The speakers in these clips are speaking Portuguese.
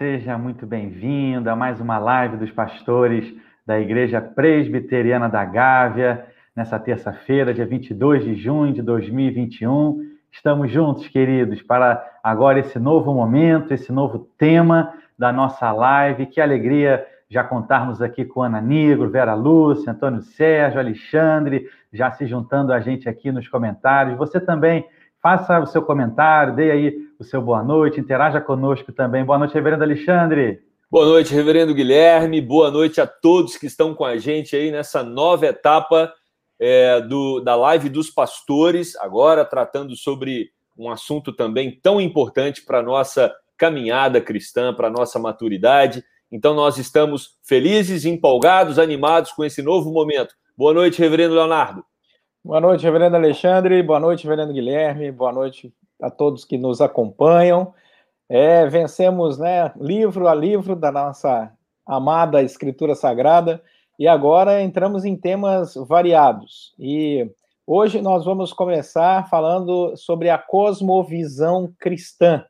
Seja muito bem-vindo a mais uma live dos pastores da Igreja Presbiteriana da Gávea, nessa terça-feira, dia 22 de junho de 2021. Estamos juntos, queridos, para agora esse novo momento, esse novo tema da nossa live. Que alegria já contarmos aqui com Ana Negro, Vera Lúcia, Antônio Sérgio, Alexandre, já se juntando a gente aqui nos comentários. Você também faça o seu comentário, dê aí o seu boa noite, interaja conosco também. Boa noite, Reverendo Alexandre. Boa noite, Reverendo Guilherme. Boa noite a todos que estão com a gente aí nessa nova etapa é, do, da live dos pastores, agora tratando sobre um assunto também tão importante para a nossa caminhada cristã, para a nossa maturidade. Então, nós estamos felizes, empolgados, animados com esse novo momento. Boa noite, Reverendo Leonardo. Boa noite, Reverendo Alexandre. Boa noite, Reverendo Guilherme. Boa noite a todos que nos acompanham. É, vencemos, né, livro a livro da nossa amada Escritura Sagrada e agora entramos em temas variados. E hoje nós vamos começar falando sobre a cosmovisão cristã.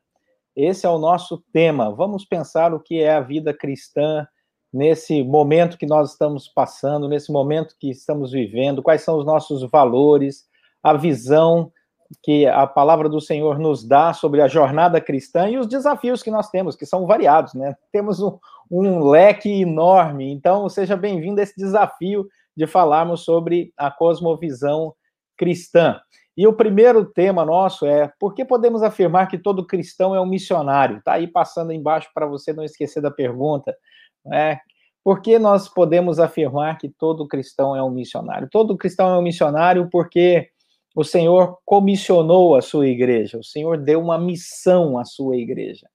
Esse é o nosso tema. Vamos pensar o que é a vida cristã nesse momento que nós estamos passando, nesse momento que estamos vivendo, quais são os nossos valores, a visão que a palavra do Senhor nos dá sobre a jornada cristã e os desafios que nós temos, que são variados, né? Temos um, um leque enorme. Então, seja bem-vindo a esse desafio de falarmos sobre a cosmovisão cristã. E o primeiro tema nosso é por que podemos afirmar que todo cristão é um missionário? Está aí passando embaixo para você não esquecer da pergunta. Né? Por que nós podemos afirmar que todo cristão é um missionário? Todo cristão é um missionário porque o Senhor comissionou a sua igreja, o Senhor deu uma missão à sua igreja.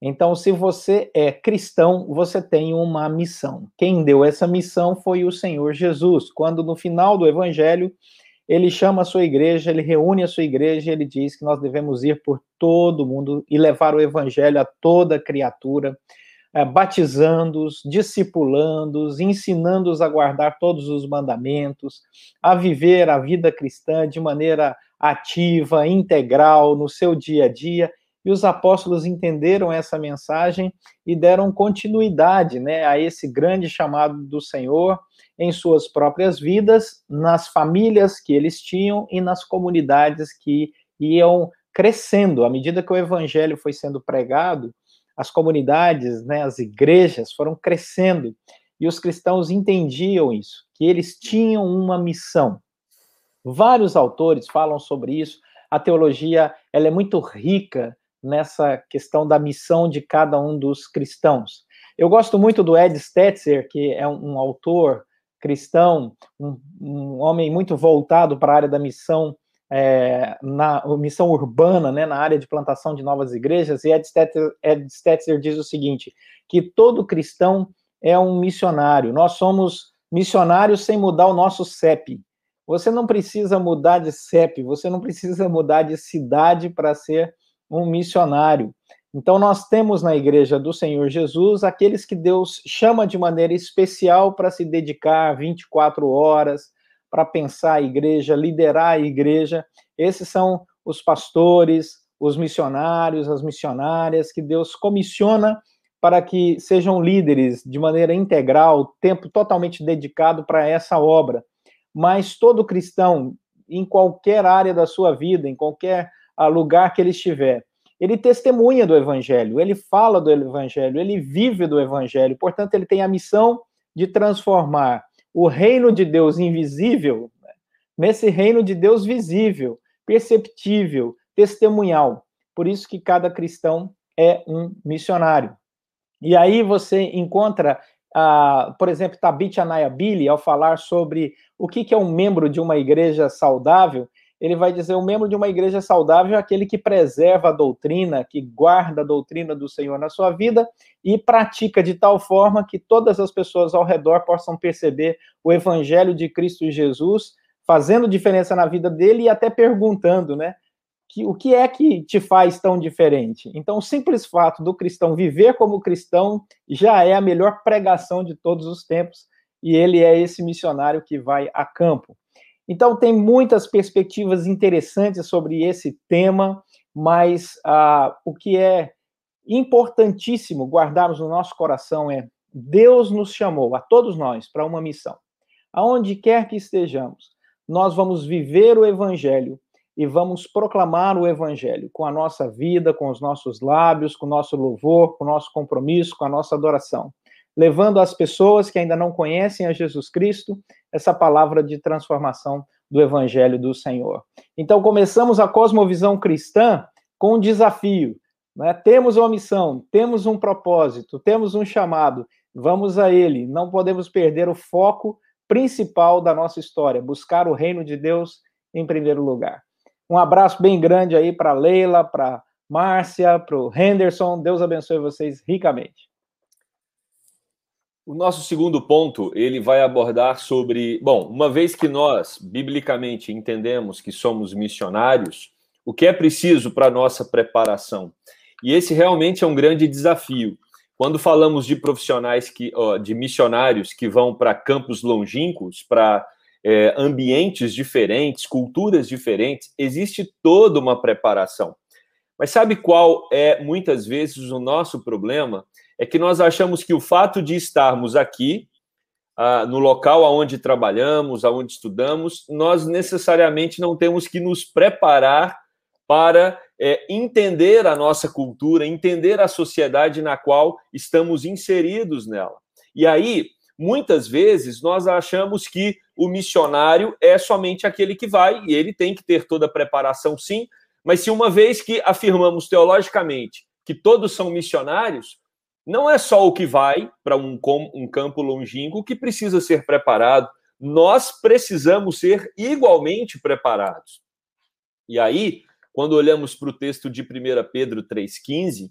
Então, se você é cristão, você tem uma missão. Quem deu essa missão foi o Senhor Jesus, quando no final do evangelho ele chama a sua igreja, ele reúne a sua igreja, ele diz que nós devemos ir por todo mundo e levar o evangelho a toda criatura, batizando-os, discipulando-os, ensinando-os a guardar todos os mandamentos, a viver a vida cristã de maneira ativa, integral, no seu dia a dia. E os apóstolos entenderam essa mensagem e deram continuidade né, a esse grande chamado do Senhor em suas próprias vidas, nas famílias que eles tinham e nas comunidades que iam crescendo. À medida que o evangelho foi sendo pregado, as comunidades, né, as igrejas foram crescendo e os cristãos entendiam isso, que eles tinham uma missão. Vários autores falam sobre isso. A teologia ela é muito rica nessa questão da missão de cada um dos cristãos. Eu gosto muito do Ed Stetzer, que é um, autor cristão, um, um, homem muito voltado para a área da missão é, na missão urbana, né, na área de plantação de novas igrejas, e Ed Stetzer, Ed Stetzer diz o seguinte, que todo cristão é um missionário, nós somos missionários sem mudar o nosso CEP. Você não precisa mudar de CEP, você não precisa mudar de cidade para ser um missionário. Então, nós temos na igreja do Senhor Jesus aqueles que Deus chama de maneira especial para se dedicar 24 horas, para pensar a igreja, liderar a igreja. Esses são os pastores, os missionários, as missionárias que Deus comissiona para que sejam líderes de maneira integral, tempo totalmente dedicado para essa obra. Mas todo cristão, em qualquer área da sua vida, em qualquer ah, lugar que ele estiver, ele testemunha do evangelho, ele fala do evangelho, ele vive do evangelho, portanto, ele tem a missão de transformar o reino de Deus invisível né, nesse reino de Deus visível, perceptível, testemunhal. Por isso que cada cristão é um missionário. E aí você encontra, uh, por exemplo, Tabitha Nayabili, ao falar sobre o que, que é um membro de uma igreja saudável, ele vai dizer: o membro de uma igreja saudável é aquele que preserva a doutrina, que guarda a doutrina do Senhor na sua vida e pratica de tal forma que todas as pessoas ao redor possam perceber o evangelho de Cristo Jesus, fazendo diferença na vida dele e até perguntando, né? Que, o que é que te faz tão diferente? Então, o simples fato do cristão viver como cristão já é a melhor pregação de todos os tempos, e ele é esse missionário que vai a campo. Então, tem muitas perspectivas interessantes sobre esse tema, mas ah, o que é importantíssimo guardarmos no nosso coração é Deus nos chamou, a todos nós, para uma missão. Aonde quer que estejamos, nós vamos viver o Evangelho e vamos proclamar o Evangelho com a nossa vida, com os nossos lábios, com o nosso louvor, com o nosso compromisso, com a nossa adoração, levando às pessoas que ainda não conhecem a Jesus Cristo essa palavra de transformação do Evangelho do Senhor. Então, começamos a cosmovisão cristã com um desafio. Né? Temos uma missão, temos um propósito, temos um chamado, vamos a ele. Não podemos perder o foco principal da nossa história, buscar o reino de Deus em primeiro lugar. Um abraço bem grande aí para Leila, para Márcia, para o Henderson. Deus abençoe vocês ricamente. O nosso segundo ponto, ele vai abordar sobre, bom, uma vez que nós biblicamente entendemos que somos missionários, o que é preciso para nossa preparação? E esse realmente é um grande desafio. Quando falamos de profissionais que, ó, de missionários que vão para campos longínquos, para é, ambientes diferentes, culturas diferentes, existe toda uma preparação. Mas sabe qual é muitas vezes o nosso problema? É que nós achamos que o fato de estarmos aqui, ah, no local aonde trabalhamos, aonde estudamos, nós necessariamente não temos que nos preparar para é, entender a nossa cultura, entender a sociedade na qual estamos inseridos nela. E aí, muitas vezes, nós achamos que o missionário é somente aquele que vai, e ele tem que ter toda a preparação, sim, mas se uma vez que afirmamos teologicamente que todos são missionários, não é só o que vai para um, um campo longínquo que precisa ser preparado, nós precisamos ser igualmente preparados. E aí, quando olhamos para o texto de 1 Pedro 3,15, uh,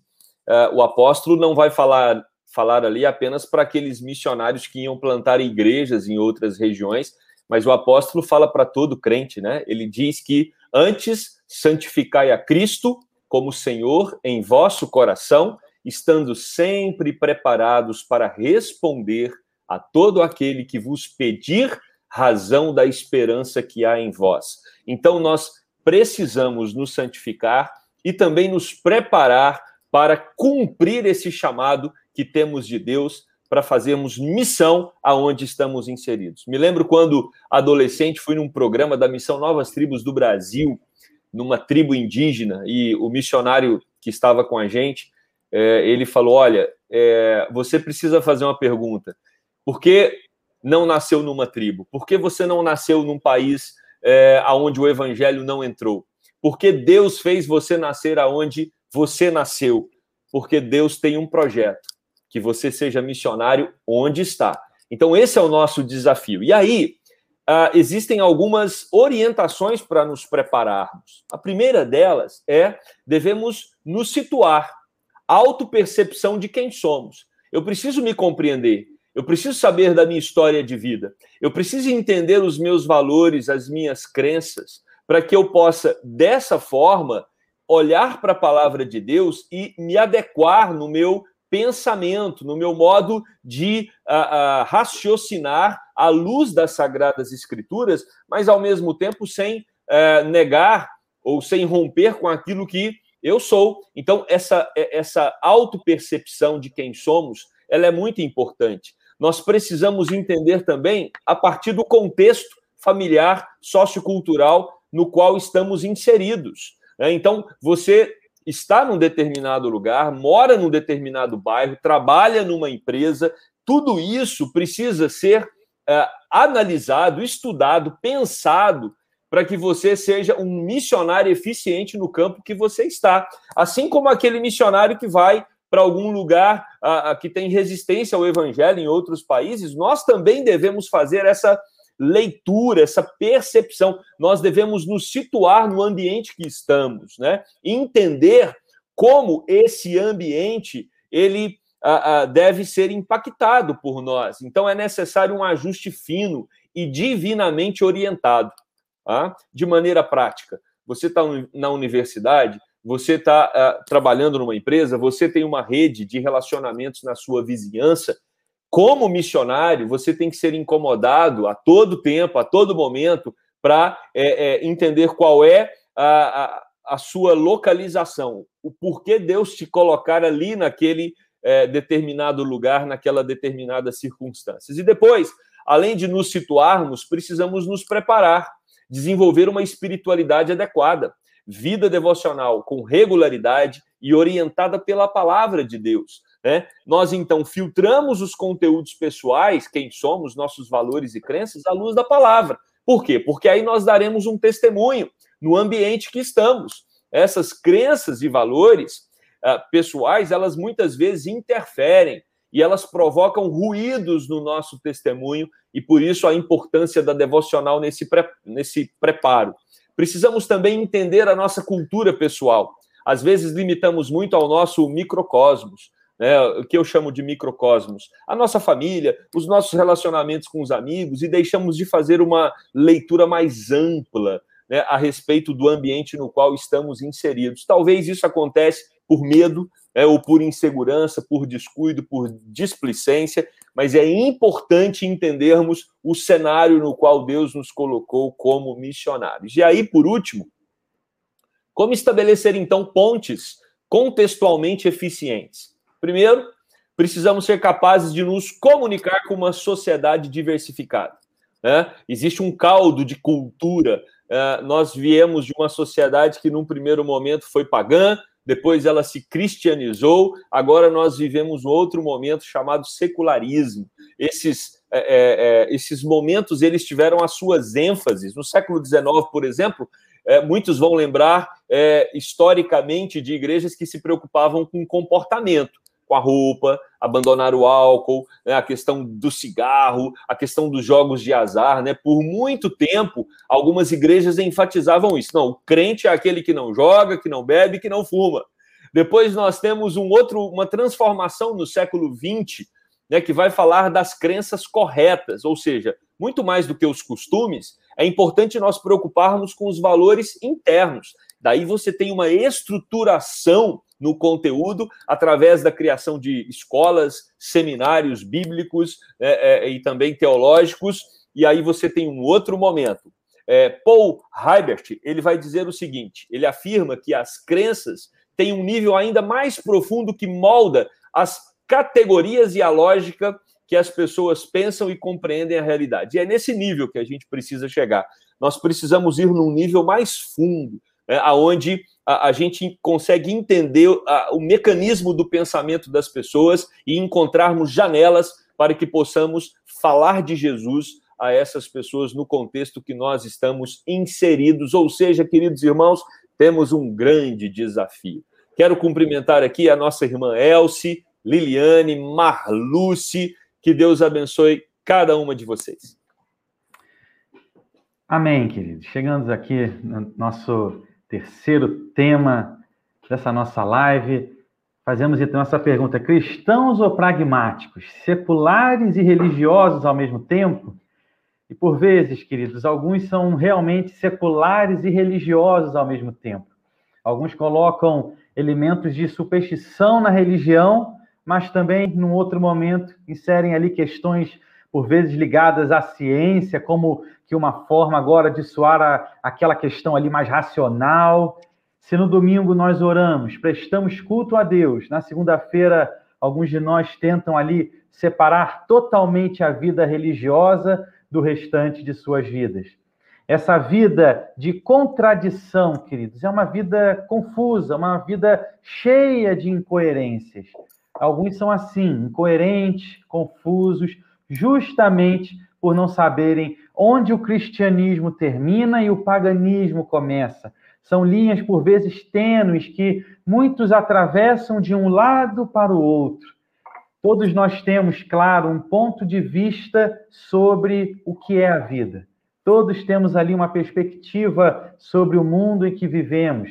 eh, o apóstolo não vai falar, falar ali apenas para aqueles missionários que iam plantar igrejas em outras regiões, mas o apóstolo fala para todo crente, né? Ele diz que antes santificai a Cristo como Senhor em vosso coração estando sempre preparados para responder a todo aquele que vos pedir razão da esperança que há em vós. Então, nós precisamos nos santificar e também nos preparar para cumprir esse chamado que temos de Deus para fazermos missão aonde estamos inseridos. Me lembro quando adolescente fui num programa da missão Novas Tribos do Brasil, numa tribo indígena, e o missionário que estava com a gente é, ele falou: olha, é, você precisa fazer uma pergunta. Por que não nasceu numa tribo? Por que você não nasceu num país é, onde o evangelho não entrou? Por que Deus fez você nascer aonde você nasceu? Porque Deus tem um projeto que você seja missionário onde está. Então, esse é o nosso desafio. E aí, uh, existem algumas orientações para nos prepararmos. A primeira delas é devemos nos situar autopercepção de quem somos. Eu preciso me compreender. Eu preciso saber da minha história de vida. Eu preciso entender os meus valores, as minhas crenças, para que eu possa, dessa forma, olhar para a palavra de Deus e me adequar no meu pensamento, no meu modo de uh, uh, raciocinar à luz das Sagradas Escrituras, mas ao mesmo tempo sem uh, negar ou sem romper com aquilo que eu sou. Então, essa, é, essa autopercepção de quem somos, ela é muito importante. Nós precisamos entender também a partir do contexto familiar, sociocultural no qual estamos inseridos. Né? Então, você está num determinado lugar, mora num determinado bairro, trabalha numa empresa, tudo isso precisa ser uh, analisado, estudado, pensado para que você seja um missionário eficiente no campo que você está. Assim como aquele missionário que vai para algum lugar a, a, que tem resistência ao evangelho em outros países, nós também devemos fazer essa leitura, essa percepção. Nós devemos nos situar no ambiente que estamos, né? Entender como esse ambiente ele a, deve ser impactado por nós. Então é necessário um ajuste fino e divinamente orientado tá? de maneira prática. Você está na universidade, você está ah, trabalhando numa empresa, você tem uma rede de relacionamentos na sua vizinhança. Como missionário, você tem que ser incomodado a todo tempo, a todo momento, para é, é, entender qual é a, a, a sua localização, o porquê Deus te colocar ali naquele é, determinado lugar, naquela determinada circunstâncias. E depois, além de nos situarmos, precisamos nos preparar, desenvolver uma espiritualidade adequada, vida devocional com regularidade e orientada pela palavra de Deus. Né? Nós então filtramos os conteúdos pessoais, quem somos, nossos valores e crenças, à luz da palavra. Por quê? Porque aí nós daremos um testemunho no ambiente que estamos. Essas crenças e valores uh, pessoais, elas muitas vezes interferem e elas provocam ruídos no nosso testemunho, e por isso a importância da devocional nesse, pre nesse preparo. Precisamos também entender a nossa cultura pessoal. Às vezes limitamos muito ao nosso microcosmos, né, o que eu chamo de microcosmos, a nossa família, os nossos relacionamentos com os amigos, e deixamos de fazer uma leitura mais ampla né, a respeito do ambiente no qual estamos inseridos. Talvez isso acontece por medo, né, ou por insegurança, por descuido, por displicência, mas é importante entendermos o cenário no qual Deus nos colocou como missionários. E aí, por último, como estabelecer então pontes contextualmente eficientes? Primeiro, precisamos ser capazes de nos comunicar com uma sociedade diversificada. Né? Existe um caldo de cultura Uh, nós viemos de uma sociedade que, num primeiro momento, foi pagã, depois ela se cristianizou, agora nós vivemos outro momento chamado secularismo. Esses, é, é, esses momentos eles tiveram as suas ênfases. No século XIX, por exemplo, é, muitos vão lembrar historicamente de igrejas que se preocupavam com comportamento com a roupa, abandonar o álcool, né, a questão do cigarro, a questão dos jogos de azar, né? Por muito tempo, algumas igrejas enfatizavam isso. Não, o crente é aquele que não joga, que não bebe, que não fuma. Depois nós temos um outro, uma transformação no século XX, né, que vai falar das crenças corretas, ou seja, muito mais do que os costumes, é importante nós preocuparmos com os valores internos. Daí você tem uma estruturação no conteúdo através da criação de escolas, seminários bíblicos é, é, e também teológicos. E aí você tem um outro momento. É, Paul Hybert ele vai dizer o seguinte: ele afirma que as crenças têm um nível ainda mais profundo que molda as categorias e a lógica que as pessoas pensam e compreendem a realidade. E é nesse nível que a gente precisa chegar. Nós precisamos ir num nível mais fundo, né, aonde a, a, gente consegue entender a, o mecanismo do pensamento das pessoas e encontrarmos janelas para que possamos falar de Jesus a essas pessoas no contexto que nós estamos inseridos. Ou seja, queridos irmãos, temos um grande desafio. Quero cumprimentar aqui a nossa irmã Elsie, Liliane, Marluce, que Deus abençoe cada uma de vocês. Amém, queridos. Chegamos aqui no nosso terceiro tema dessa nossa live. Fazemos então essa pergunta: cristãos ou pragmáticos, seculares e religiosos ao mesmo tempo? E por vezes, queridos, alguns são realmente seculares e religiosos ao mesmo tempo. Alguns colocam elementos de superstição na religião, mas também, num outro momento, inserem ali questões por vezes ligadas à ciência, como que uma forma agora de soar a, aquela questão ali mais racional. Se no domingo nós oramos, prestamos culto a Deus, na segunda-feira alguns de nós tentam ali separar totalmente a vida religiosa do restante de suas vidas. Essa vida de contradição, queridos, é uma vida confusa, uma vida cheia de incoerências. Alguns são assim, incoerentes, confusos, justamente por não saberem onde o cristianismo termina e o paganismo começa. São linhas, por vezes, tênues que muitos atravessam de um lado para o outro. Todos nós temos, claro, um ponto de vista sobre o que é a vida. Todos temos ali uma perspectiva sobre o mundo em que vivemos.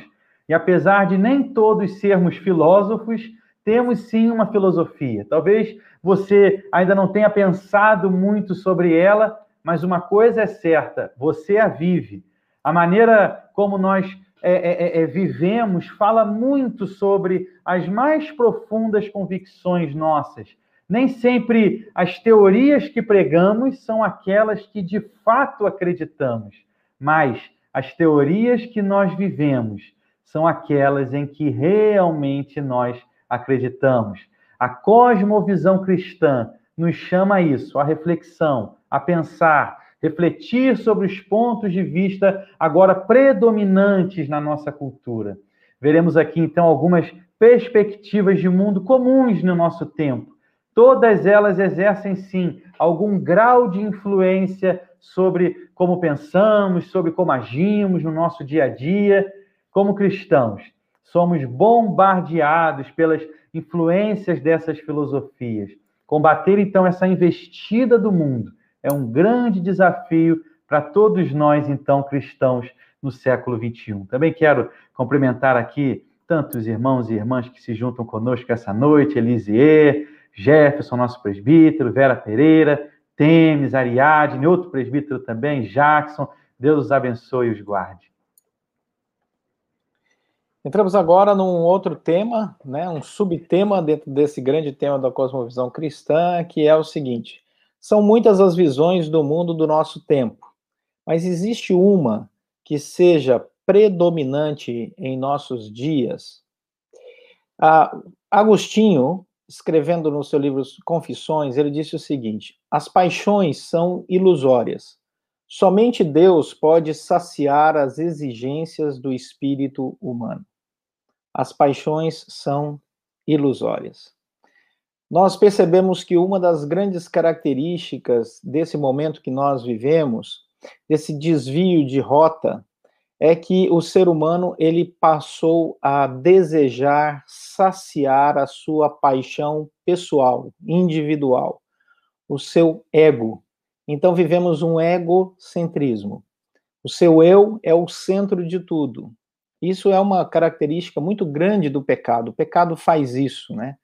E apesar de nem todos sermos filósofos, temos sim uma filosofia. Talvez você ainda não tenha pensado muito sobre ela, mas uma coisa é certa: você a vive. A maneira como nós é, é, é, é vivemos fala muito sobre as mais profundas convicções nossas. Nem sempre as teorias que pregamos são aquelas que de fato acreditamos, mas as teorias que nós vivemos são aquelas em que realmente nós acreditamos. A cosmovisão cristã nos chama a isso, a reflexão, a pensar, refletir sobre os pontos de vista agora predominantes na nossa cultura. Veremos aqui então algumas perspectivas de mundo comuns no nosso tempo. Todas elas exercem sim algum grau de influência sobre como pensamos, sobre como agimos no nosso dia a dia como cristãos. Somos bombardeados pelas influências dessas filosofias. Combater então essa investida do mundo é um grande desafio para todos nós, então, cristãos no século XXI. Também quero cumprimentar aqui tantos irmãos e irmãs que se juntam conosco essa noite, Elisier, Jefferson, nosso presbítero, Vera Pereira, Temes, Ariadne, outro presbítero também, Jackson. Deus os abençoe e os guarde. Entramos agora num outro tema, né, um subtema dentro desse grande tema da cosmovisão cristã, que é o seguinte: são muitas as visões do mundo do nosso tempo, mas existe uma que seja predominante em nossos dias. Ah, Agostinho, escrevendo no seu livro Confissões, ele disse o seguinte: as paixões são ilusórias. Somente Deus pode saciar as exigências do espírito humano. As paixões são ilusórias. Nós percebemos que uma das grandes características desse momento que nós vivemos, desse desvio de rota, é que o ser humano ele passou a desejar saciar a sua paixão pessoal, individual, o seu ego. Então vivemos um egocentrismo. O seu eu é o centro de tudo. Isso é uma característica muito grande do pecado. O pecado faz isso, né?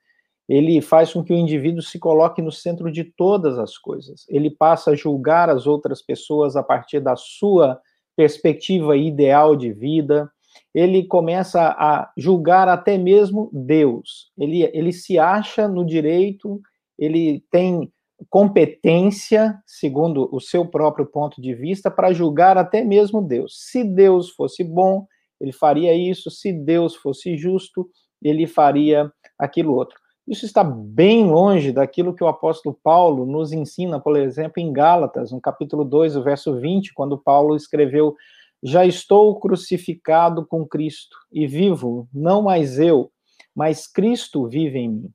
Ele faz com que o indivíduo se coloque no centro de todas as coisas. Ele passa a julgar as outras pessoas a partir da sua perspectiva ideal de vida, ele começa a julgar até mesmo Deus. Ele, ele se acha no direito, ele tem competência, segundo o seu próprio ponto de vista, para julgar até mesmo Deus. Se Deus fosse bom, ele faria isso, se Deus fosse justo, ele faria aquilo outro. Isso está bem longe daquilo que o apóstolo Paulo nos ensina, por exemplo, em Gálatas, no capítulo 2, o verso 20, quando Paulo escreveu: Já estou crucificado com Cristo e vivo, não mais eu, mas Cristo vive em mim.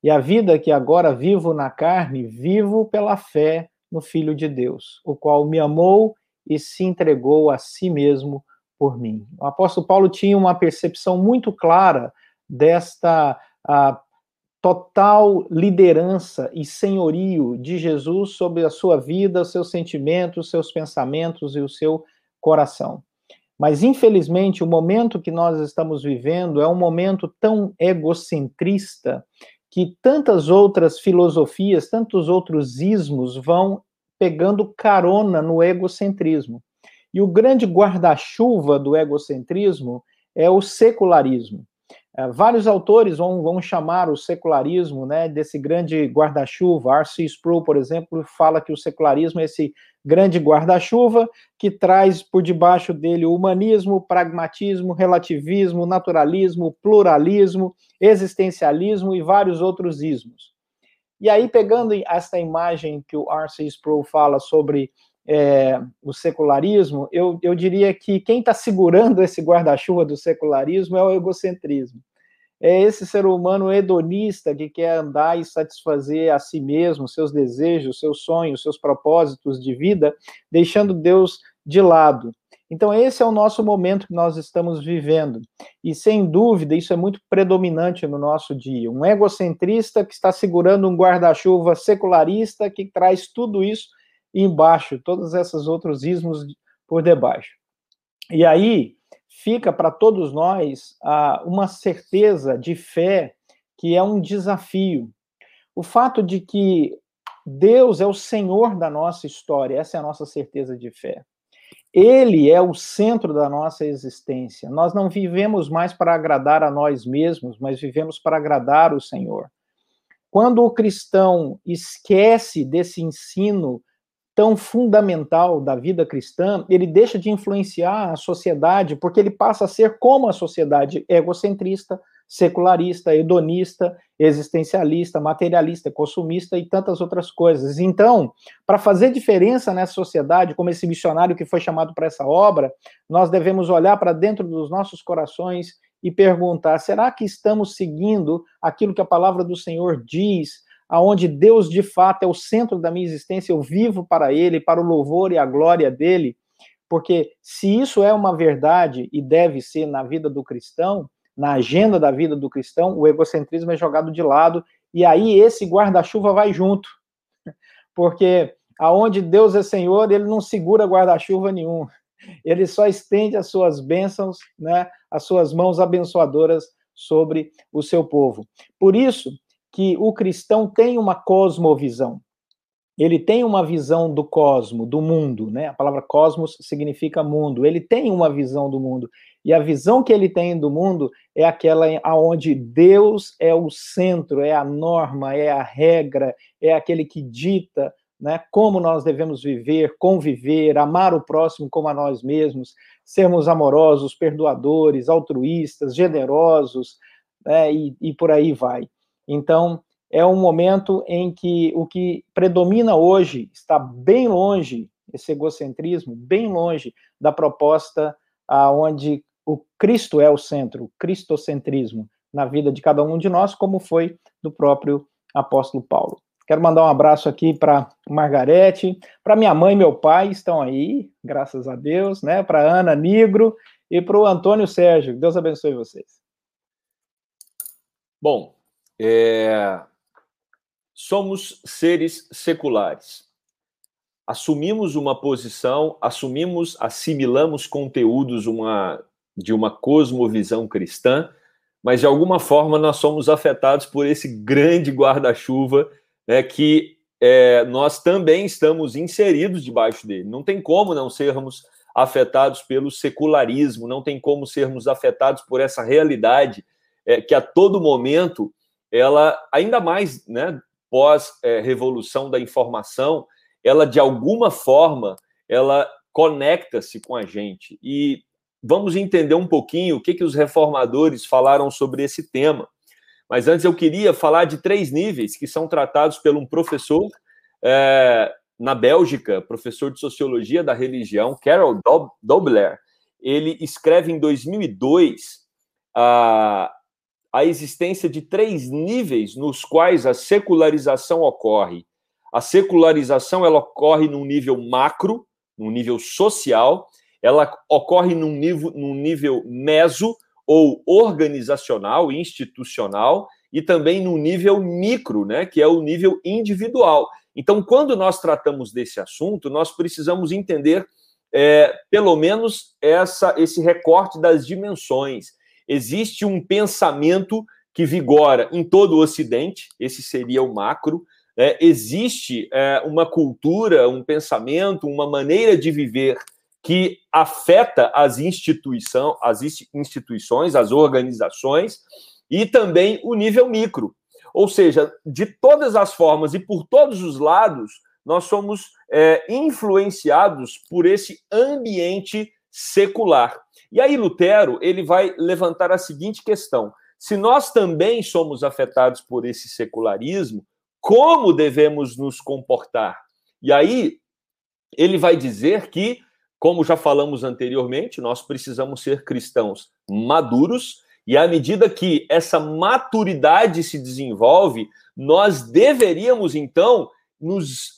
E a vida que agora vivo na carne, vivo pela fé no Filho de Deus, o qual me amou e se entregou a si mesmo por mim. O apóstolo Paulo tinha uma percepção muito clara desta total liderança e senhorio de Jesus sobre a sua vida, seus sentimentos, seus pensamentos e o seu coração. Mas, infelizmente, o momento que nós estamos vivendo é um momento tão egocentrista que tantas outras filosofias, tantos outros ismos vão pegando carona no egocentrismo. E o grande guarda-chuva do egocentrismo é o secularismo. É, vários autores vão, vão chamar o secularismo né, desse grande guarda-chuva. R.C. Sproul, por exemplo, fala que o secularismo é esse grande guarda-chuva que traz por debaixo dele o humanismo, pragmatismo, relativismo, naturalismo, pluralismo, existencialismo e vários outros ismos. E aí, pegando esta imagem que o R.C. Sproul fala sobre é, o secularismo, eu, eu diria que quem está segurando esse guarda-chuva do secularismo é o egocentrismo. É esse ser humano hedonista que quer andar e satisfazer a si mesmo, seus desejos, seus sonhos, seus propósitos de vida, deixando Deus de lado. Então, esse é o nosso momento que nós estamos vivendo. E, sem dúvida, isso é muito predominante no nosso dia. Um egocentrista que está segurando um guarda-chuva secularista que traz tudo isso e embaixo, todos esses outros ismos por debaixo. E aí fica para todos nós ah, uma certeza de fé que é um desafio. O fato de que Deus é o Senhor da nossa história, essa é a nossa certeza de fé. Ele é o centro da nossa existência. Nós não vivemos mais para agradar a nós mesmos, mas vivemos para agradar o Senhor. Quando o cristão esquece desse ensino tão fundamental da vida cristã, ele deixa de influenciar a sociedade, porque ele passa a ser como a sociedade egocentrista, secularista, hedonista, existencialista, materialista, consumista e tantas outras coisas. Então, para fazer diferença nessa sociedade, como esse missionário que foi chamado para essa obra, nós devemos olhar para dentro dos nossos corações e perguntar: será que estamos seguindo aquilo que a palavra do Senhor diz? Aonde Deus de fato é o centro da minha existência, eu vivo para Ele, para o louvor e a glória dele, porque se isso é uma verdade e deve ser na vida do cristão, na agenda da vida do cristão, o egocentrismo é jogado de lado e aí esse guarda-chuva vai junto. Porque aonde Deus é Senhor, ele não segura guarda-chuva nenhum. Ele só estende as suas bênçãos, né, as suas mãos abençoadoras sobre o seu povo. Por isso que o cristão tem uma cosmovisão. Ele tem uma visão do cosmo, do mundo, né? A palavra cosmos significa mundo. Ele tem uma visão do mundo. E a visão que ele tem do mundo é aquela aonde Deus é o centro, é a norma, é a regra, é aquele que dita né, como nós devemos viver, conviver, amar o próximo como a nós mesmos, sermos amorosos, perdoadores, altruístas, generosos, né, e, e por aí vai. Então, é um momento em que o que predomina hoje está bem longe, esse egocentrismo, bem longe da proposta aonde o Cristo é o centro, o cristocentrismo na vida de cada um de nós, como foi do próprio apóstolo Paulo. Quero mandar um abraço aqui para Margarete, para minha mãe e meu pai, estão aí, graças a Deus, né? Para Ana Nigro e para o Antônio Sérgio. Deus abençoe vocês. Bom, é... somos seres seculares assumimos uma posição, assumimos, assimilamos conteúdos uma, de uma cosmovisão cristã, mas de alguma forma nós somos afetados por esse grande guarda-chuva né, que é, nós também estamos inseridos debaixo dele. Não tem como não sermos afetados pelo secularismo, não tem como sermos afetados por essa realidade é, que a todo momento ela, ainda mais né, pós é, revolução da informação, ela de alguma forma ela conecta-se com a gente e vamos entender um pouquinho o que, que os reformadores falaram sobre esse tema. Mas antes eu queria falar de três níveis que são tratados por um professor é, na Bélgica, professor de sociologia da religião, Carol Dobler. Ele escreve em 2002 a, a existência de três níveis nos quais a secularização ocorre. A secularização ela ocorre num nível macro, num nível social, ela ocorre num nível, num nível meso ou organizacional, institucional, e também no nível micro, né, que é o nível individual. Então, quando nós tratamos desse assunto, nós precisamos entender é, pelo menos essa, esse recorte das dimensões. Existe um pensamento que vigora em todo o Ocidente, esse seria o macro. É, existe é, uma cultura, um pensamento, uma maneira de viver que afeta as, instituição, as instituições, as organizações e também o nível micro. Ou seja, de todas as formas e por todos os lados, nós somos é, influenciados por esse ambiente secular. E aí Lutero ele vai levantar a seguinte questão: se nós também somos afetados por esse secularismo, como devemos nos comportar? E aí ele vai dizer que como já falamos anteriormente, nós precisamos ser cristãos maduros, e à medida que essa maturidade se desenvolve, nós deveríamos então nos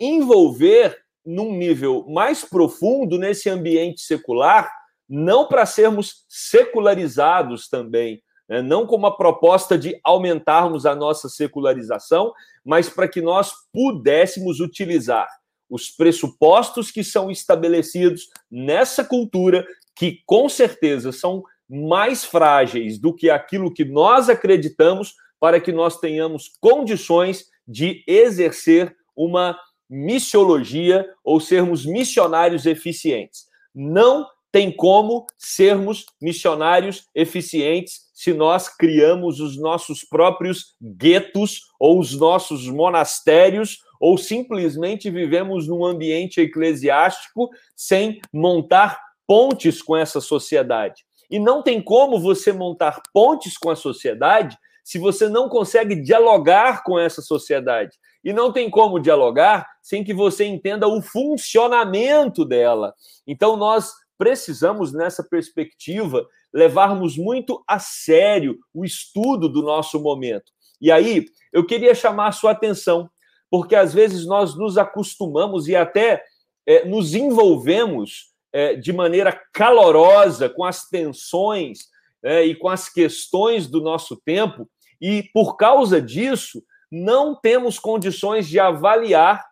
envolver num nível mais profundo nesse ambiente secular, não para sermos secularizados também, né? não como a proposta de aumentarmos a nossa secularização, mas para que nós pudéssemos utilizar os pressupostos que são estabelecidos nessa cultura, que com certeza são mais frágeis do que aquilo que nós acreditamos, para que nós tenhamos condições de exercer uma missiologia ou sermos missionários eficientes. Não tem como sermos missionários eficientes se nós criamos os nossos próprios guetos ou os nossos monastérios ou simplesmente vivemos num ambiente eclesiástico sem montar pontes com essa sociedade. E não tem como você montar pontes com a sociedade se você não consegue dialogar com essa sociedade. E não tem como dialogar sem que você entenda o funcionamento dela. Então, nós precisamos, nessa perspectiva, levarmos muito a sério o estudo do nosso momento. E aí, eu queria chamar a sua atenção, porque às vezes nós nos acostumamos e até é, nos envolvemos é, de maneira calorosa com as tensões é, e com as questões do nosso tempo, e por causa disso, não temos condições de avaliar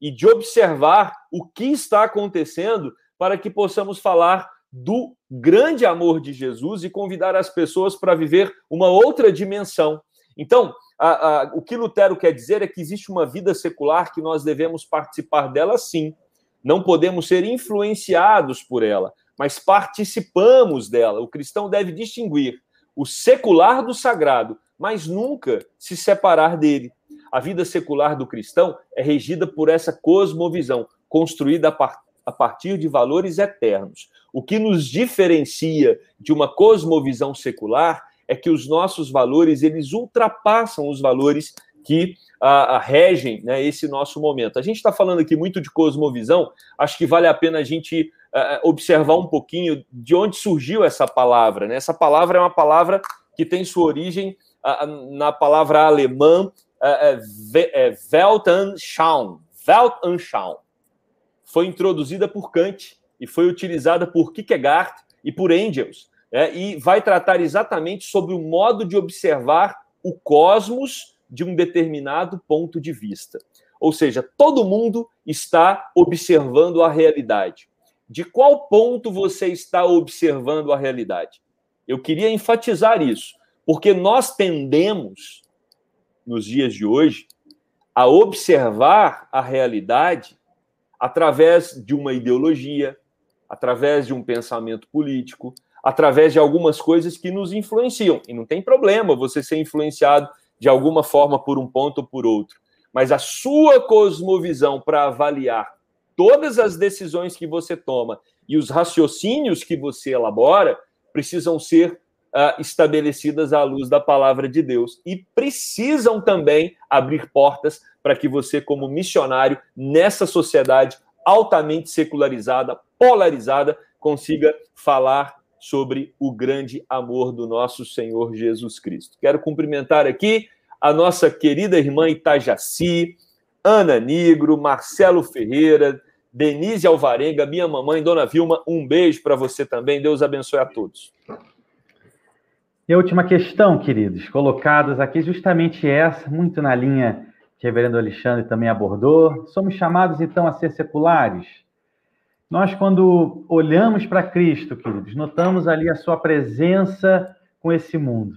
e de observar o que está acontecendo para que possamos falar do grande amor de Jesus e convidar as pessoas para viver uma outra dimensão. Então, a, a, o que Lutero quer dizer é que existe uma vida secular que nós devemos participar dela sim. Não podemos ser influenciados por ela, mas participamos dela. O cristão deve distinguir o secular do sagrado, mas nunca se separar dele. A vida secular do cristão é regida por essa cosmovisão, construída a partir a partir de valores eternos. O que nos diferencia de uma cosmovisão secular é que os nossos valores eles ultrapassam os valores que a, a regem né, esse nosso momento. A gente está falando aqui muito de cosmovisão, acho que vale a pena a gente observar um pouquinho de onde surgiu essa palavra. Né? Essa palavra é uma palavra que tem sua origem na palavra alemã uh, Weltanschauung. Weltanschauung foi introduzida por Kant e foi utilizada por Kierkegaard e por Engels, né? e vai tratar exatamente sobre o modo de observar o cosmos de um determinado ponto de vista. Ou seja, todo mundo está observando a realidade. De qual ponto você está observando a realidade? Eu queria enfatizar isso, porque nós tendemos, nos dias de hoje, a observar a realidade através de uma ideologia, através de um pensamento político, através de algumas coisas que nos influenciam. E não tem problema você ser influenciado de alguma forma por um ponto ou por outro. Mas a sua cosmovisão para avaliar todas as decisões que você toma e os raciocínios que você elabora precisam ser uh, estabelecidas à luz da palavra de Deus e precisam também abrir portas para que você, como missionário nessa sociedade altamente secularizada, polarizada, consiga falar sobre o grande amor do nosso Senhor Jesus Cristo. Quero cumprimentar aqui a nossa querida irmã Itajaci, Ana Nigro, Marcelo Ferreira, Denise Alvarenga, minha mamãe, Dona Vilma, um beijo para você também. Deus abençoe a todos. E a última questão, queridos, colocadas aqui, justamente essa, muito na linha que o reverendo Alexandre também abordou. Somos chamados, então, a ser seculares. Nós, quando olhamos para Cristo, queridos, notamos ali a sua presença com esse mundo.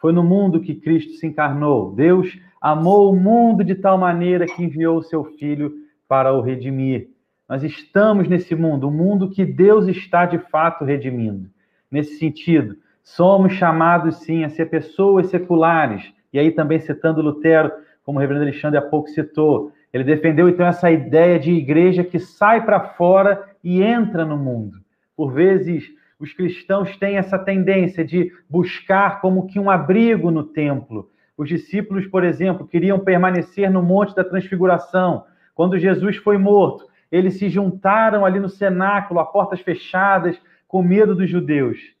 Foi no mundo que Cristo se encarnou. Deus amou o mundo de tal maneira que enviou o seu Filho para o redimir. Nós estamos nesse mundo, o um mundo que Deus está de fato redimindo. Nesse sentido, somos chamados sim a ser pessoas seculares. E aí também citando Lutero, como o reverendo Alexandre há pouco citou. Ele defendeu então essa ideia de igreja que sai para fora e entra no mundo. Por vezes, os cristãos têm essa tendência de buscar como que um abrigo no templo. Os discípulos, por exemplo, queriam permanecer no Monte da Transfiguração. Quando Jesus foi morto, eles se juntaram ali no cenáculo, a portas fechadas, com medo dos judeus.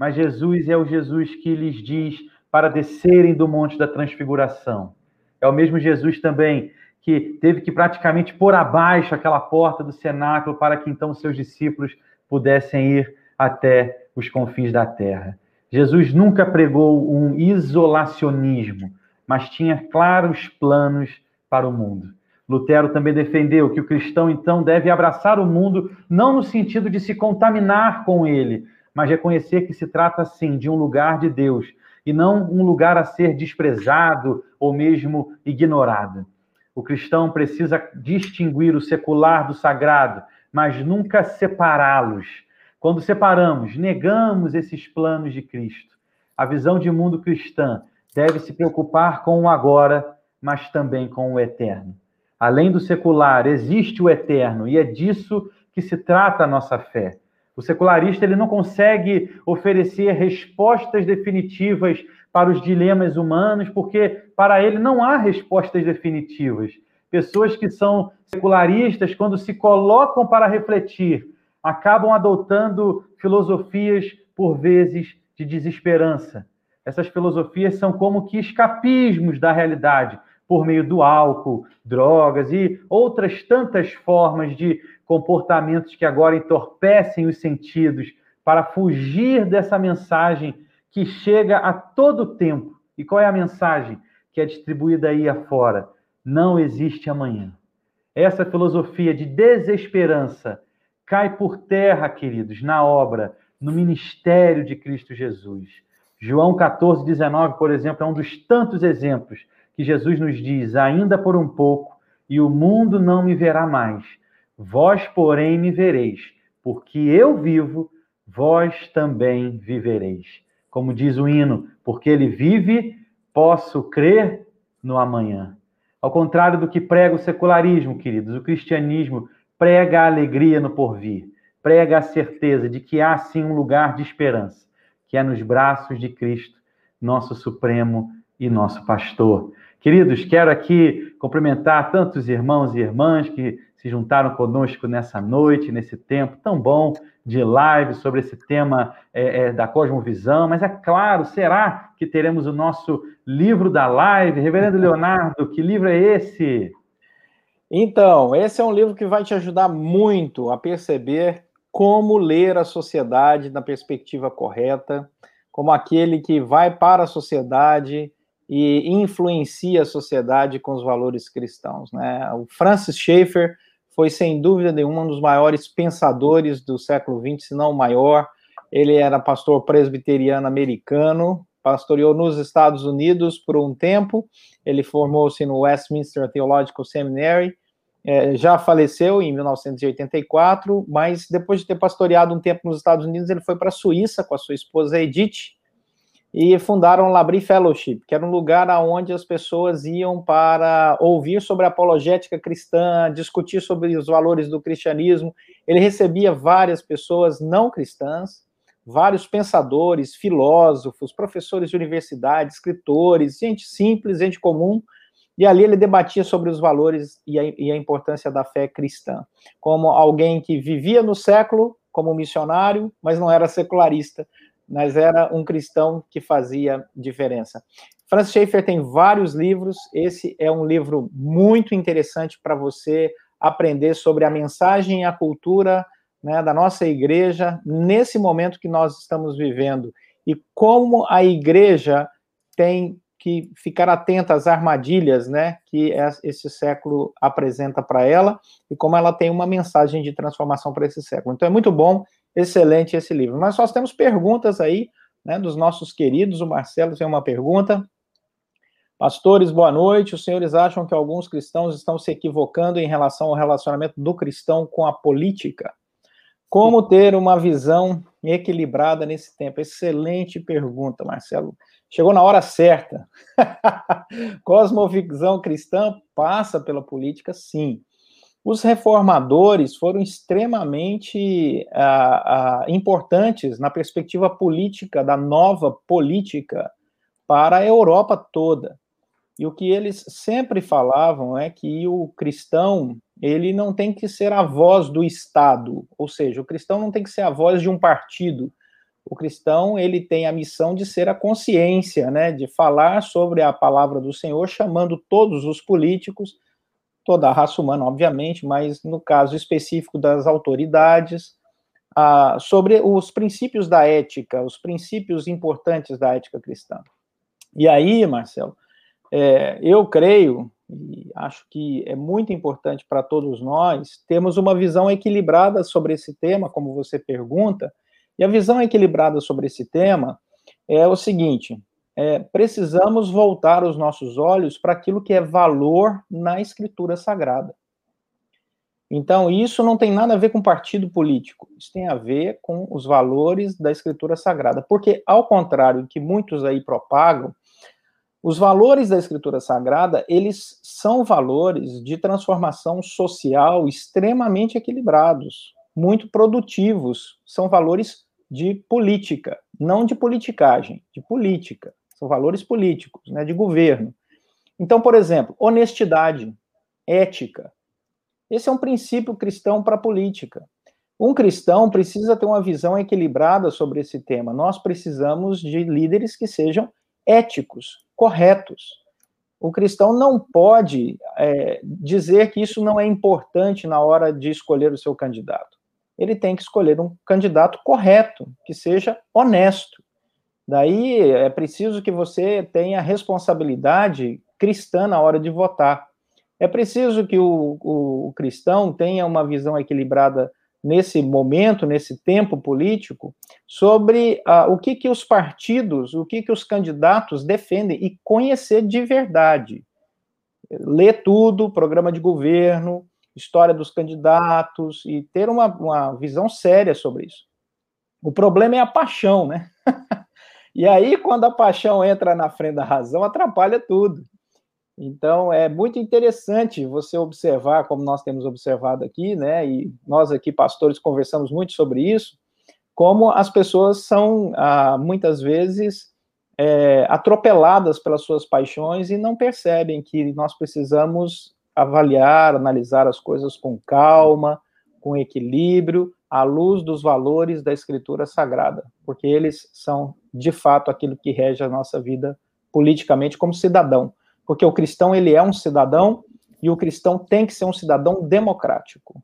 Mas Jesus é o Jesus que lhes diz para descerem do Monte da Transfiguração. É o mesmo Jesus também que teve que praticamente pôr abaixo aquela porta do cenáculo para que então seus discípulos pudessem ir até os confins da terra. Jesus nunca pregou um isolacionismo, mas tinha claros planos para o mundo. Lutero também defendeu que o cristão então deve abraçar o mundo não no sentido de se contaminar com ele, mas reconhecer que se trata sim de um lugar de Deus e não um lugar a ser desprezado ou mesmo ignorado. O cristão precisa distinguir o secular do sagrado, mas nunca separá-los. Quando separamos, negamos esses planos de Cristo. A visão de mundo cristã deve se preocupar com o agora, mas também com o eterno. Além do secular, existe o eterno, e é disso que se trata a nossa fé. O secularista ele não consegue oferecer respostas definitivas para os dilemas humanos, porque para ele não há respostas definitivas. Pessoas que são secularistas, quando se colocam para refletir, acabam adotando filosofias, por vezes, de desesperança. Essas filosofias são como que escapismos da realidade, por meio do álcool, drogas e outras tantas formas de comportamentos que agora entorpecem os sentidos para fugir dessa mensagem que chega a todo tempo. E qual é a mensagem que é distribuída aí afora? Não existe amanhã. Essa filosofia de desesperança cai por terra, queridos, na obra, no ministério de Cristo Jesus. João 14, 19, por exemplo, é um dos tantos exemplos que Jesus nos diz: ainda por um pouco, e o mundo não me verá mais. Vós, porém, me vereis, porque eu vivo, vós também vivereis. Como diz o hino, porque ele vive, posso crer no amanhã. Ao contrário do que prega o secularismo, queridos, o cristianismo prega a alegria no porvir, prega a certeza de que há sim um lugar de esperança, que é nos braços de Cristo, nosso Supremo e nosso Pastor. Queridos, quero aqui cumprimentar tantos irmãos e irmãs que se juntaram conosco nessa noite, nesse tempo tão bom de live sobre esse tema é, é, da cosmovisão. Mas é claro, será que teremos o nosso livro da live? Reverendo Leonardo, que livro é esse? Então, esse é um livro que vai te ajudar muito a perceber como ler a sociedade na perspectiva correta, como aquele que vai para a sociedade e influencia a sociedade com os valores cristãos. Né? O Francis Schaeffer foi, sem dúvida nenhuma, um dos maiores pensadores do século XX, se não o maior. Ele era pastor presbiteriano americano, pastoreou nos Estados Unidos por um tempo, ele formou-se no Westminster Theological Seminary, é, já faleceu em 1984, mas depois de ter pastoreado um tempo nos Estados Unidos, ele foi para a Suíça com a sua esposa Edith, e fundaram o Labri Fellowship, que era um lugar onde as pessoas iam para ouvir sobre apologética cristã, discutir sobre os valores do cristianismo. Ele recebia várias pessoas não cristãs, vários pensadores, filósofos, professores de universidade, escritores, gente simples, gente comum, e ali ele debatia sobre os valores e a, e a importância da fé cristã, como alguém que vivia no século como missionário, mas não era secularista, mas era um cristão que fazia diferença. Francis Schaeffer tem vários livros, esse é um livro muito interessante para você aprender sobre a mensagem e a cultura né, da nossa igreja nesse momento que nós estamos vivendo e como a igreja tem que ficar atenta às armadilhas né, que esse século apresenta para ela e como ela tem uma mensagem de transformação para esse século. Então é muito bom excelente esse livro. Mas nós temos perguntas aí, né, dos nossos queridos. O Marcelo tem uma pergunta. Pastores, boa noite. Os senhores acham que alguns cristãos estão se equivocando em relação ao relacionamento do cristão com a política? Como ter uma visão equilibrada nesse tempo? Excelente pergunta, Marcelo. Chegou na hora certa. Cosmovisão cristã passa pela política, sim. Os reformadores foram extremamente ah, ah, importantes na perspectiva política, da nova política, para a Europa toda. E o que eles sempre falavam é que o cristão, ele não tem que ser a voz do Estado, ou seja, o cristão não tem que ser a voz de um partido. O cristão, ele tem a missão de ser a consciência, né, de falar sobre a palavra do Senhor, chamando todos os políticos toda a raça humana, obviamente, mas no caso específico das autoridades, ah, sobre os princípios da ética, os princípios importantes da ética cristã. E aí, Marcelo, é, eu creio, e acho que é muito importante para todos nós, termos uma visão equilibrada sobre esse tema, como você pergunta, e a visão equilibrada sobre esse tema é o seguinte: é, precisamos voltar os nossos olhos para aquilo que é valor na escritura sagrada. Então, isso não tem nada a ver com partido político, isso tem a ver com os valores da escritura sagrada. Porque, ao contrário do que muitos aí propagam, Os valores da Escritura Sagrada, eles são valores de transformação social extremamente equilibrados, muito produtivos, são valores de política, não de politicagem, de política, são valores políticos, né, de governo. Então, por exemplo, honestidade, ética. Esse é um princípio cristão para a política. Um cristão precisa ter uma visão equilibrada sobre esse tema. Nós precisamos de líderes que sejam éticos, corretos. O cristão não pode é, dizer que isso não é importante na hora de escolher o seu candidato. Ele tem que escolher um candidato correto, que seja honesto. Daí é preciso que você tenha responsabilidade cristã na hora de votar. É preciso que o, o, o cristão tenha uma visão equilibrada nesse momento, nesse tempo político, sobre uh, o que, que os partidos, o que, que os candidatos defendem e conhecer de verdade. Ler tudo, programa de governo, história dos candidatos e ter uma, uma visão séria sobre isso. O problema é a paixão, né? e aí, quando a paixão entra na frente da razão, atrapalha tudo. Então, é muito interessante você observar, como nós temos observado aqui, né, e nós aqui, pastores, conversamos muito sobre isso, como as pessoas são, ah, muitas vezes, é, atropeladas pelas suas paixões e não percebem que nós precisamos avaliar, analisar as coisas com calma, com equilíbrio, à luz dos valores da Escritura Sagrada, porque eles são, de fato, aquilo que rege a nossa vida politicamente como cidadão porque o cristão ele é um cidadão e o cristão tem que ser um cidadão democrático,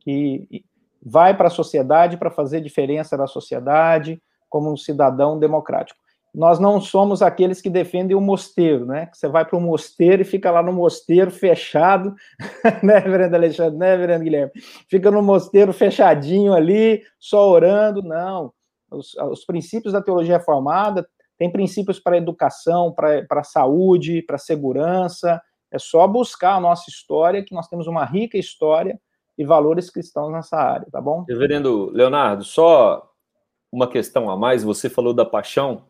que vai para a sociedade para fazer diferença na sociedade como um cidadão democrático. Nós não somos aqueles que defendem o mosteiro, né? Que você vai para o mosteiro e fica lá no mosteiro fechado, né, Reverendo Alexandre, né, Reverendo Guilherme? Fica no mosteiro fechadinho ali, só orando. Não. Os, os princípios da teologia reformada tem princípios para educação, para saúde, para segurança. É só buscar a nossa história, que nós temos uma rica história e valores cristãos nessa área, tá bom? Reverendo Leonardo, só uma questão a mais. Você falou da paixão,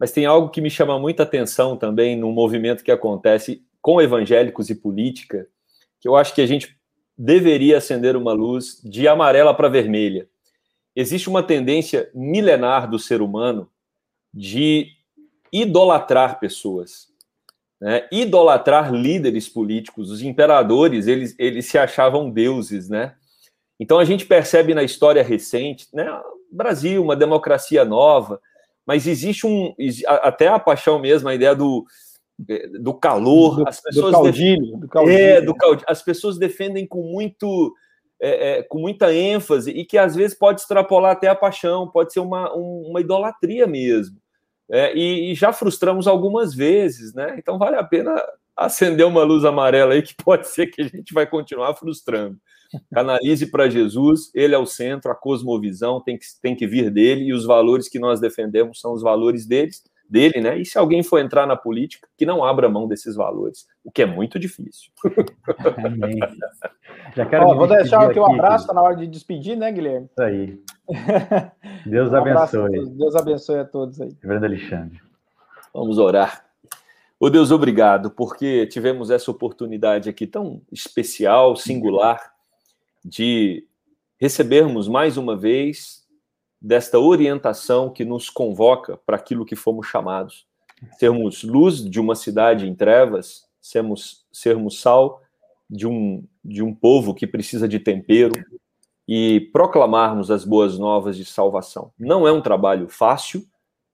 mas tem algo que me chama muita atenção também no movimento que acontece com evangélicos e política, que eu acho que a gente deveria acender uma luz de amarela para vermelha. Existe uma tendência milenar do ser humano de idolatrar pessoas, né? idolatrar líderes políticos. Os imperadores, eles, eles se achavam deuses, né? Então a gente percebe na história recente, né? Brasil, uma democracia nova, mas existe um até a paixão mesmo, a ideia do do calor, do, as pessoas do caudilho, do caudilho. É, do caudilho. As pessoas defendem com muito é, é, com muita ênfase e que às vezes pode extrapolar até a paixão, pode ser uma, um, uma idolatria mesmo. É, e, e, já frustramos algumas vezes, né? Então vale a pena acender uma luz amarela aí que pode ser que a gente vai continuar frustrando. Canalize para Jesus, ele é o centro, a cosmovisão tem que, tem que vir dele e os valores que nós defendemos são os valores deles, dele, né? E se alguém for entrar na política, que não abra mão desses valores, o que é muito difícil. Amém. Já quero Ó, vou deixar aqui um abraço, tá na hora de despedir, né, Guilherme? Isso aí. Deus um abençoe. Deus abençoe a todos aí. Reverendo Alexandre. Vamos orar. Ô oh, Deus, obrigado, porque tivemos essa oportunidade aqui tão especial, singular, de recebermos mais uma vez desta orientação que nos convoca para aquilo que fomos chamados. Sermos luz de uma cidade em trevas, sermos, sermos sal de um, de um povo que precisa de tempero e proclamarmos as boas novas de salvação. Não é um trabalho fácil,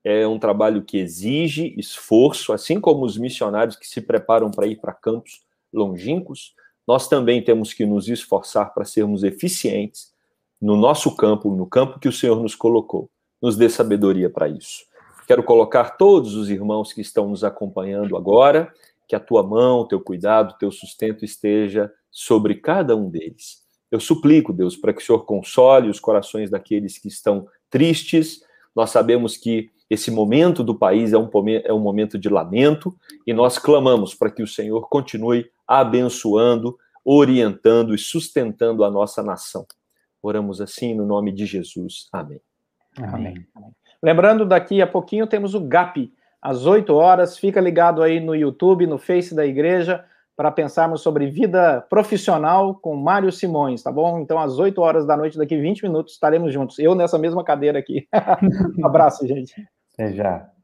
é um trabalho que exige esforço, assim como os missionários que se preparam para ir para campos longínquos, nós também temos que nos esforçar para sermos eficientes no nosso campo, no campo que o Senhor nos colocou. Nos dê sabedoria para isso. Quero colocar todos os irmãos que estão nos acompanhando agora que a tua mão, teu cuidado, teu sustento esteja sobre cada um deles. Eu suplico, Deus, para que o Senhor console os corações daqueles que estão tristes. Nós sabemos que esse momento do país é um, é um momento de lamento e nós clamamos para que o Senhor continue abençoando, orientando e sustentando a nossa nação. Oramos assim no nome de Jesus. Amém. Amém. Amém. Lembrando, daqui a pouquinho temos o GAP, às 8 horas. Fica ligado aí no YouTube, no Face da igreja, para pensarmos sobre vida profissional com Mário Simões, tá bom? Então, às 8 horas da noite, daqui 20 minutos, estaremos juntos. Eu nessa mesma cadeira aqui. um abraço, gente. Até já.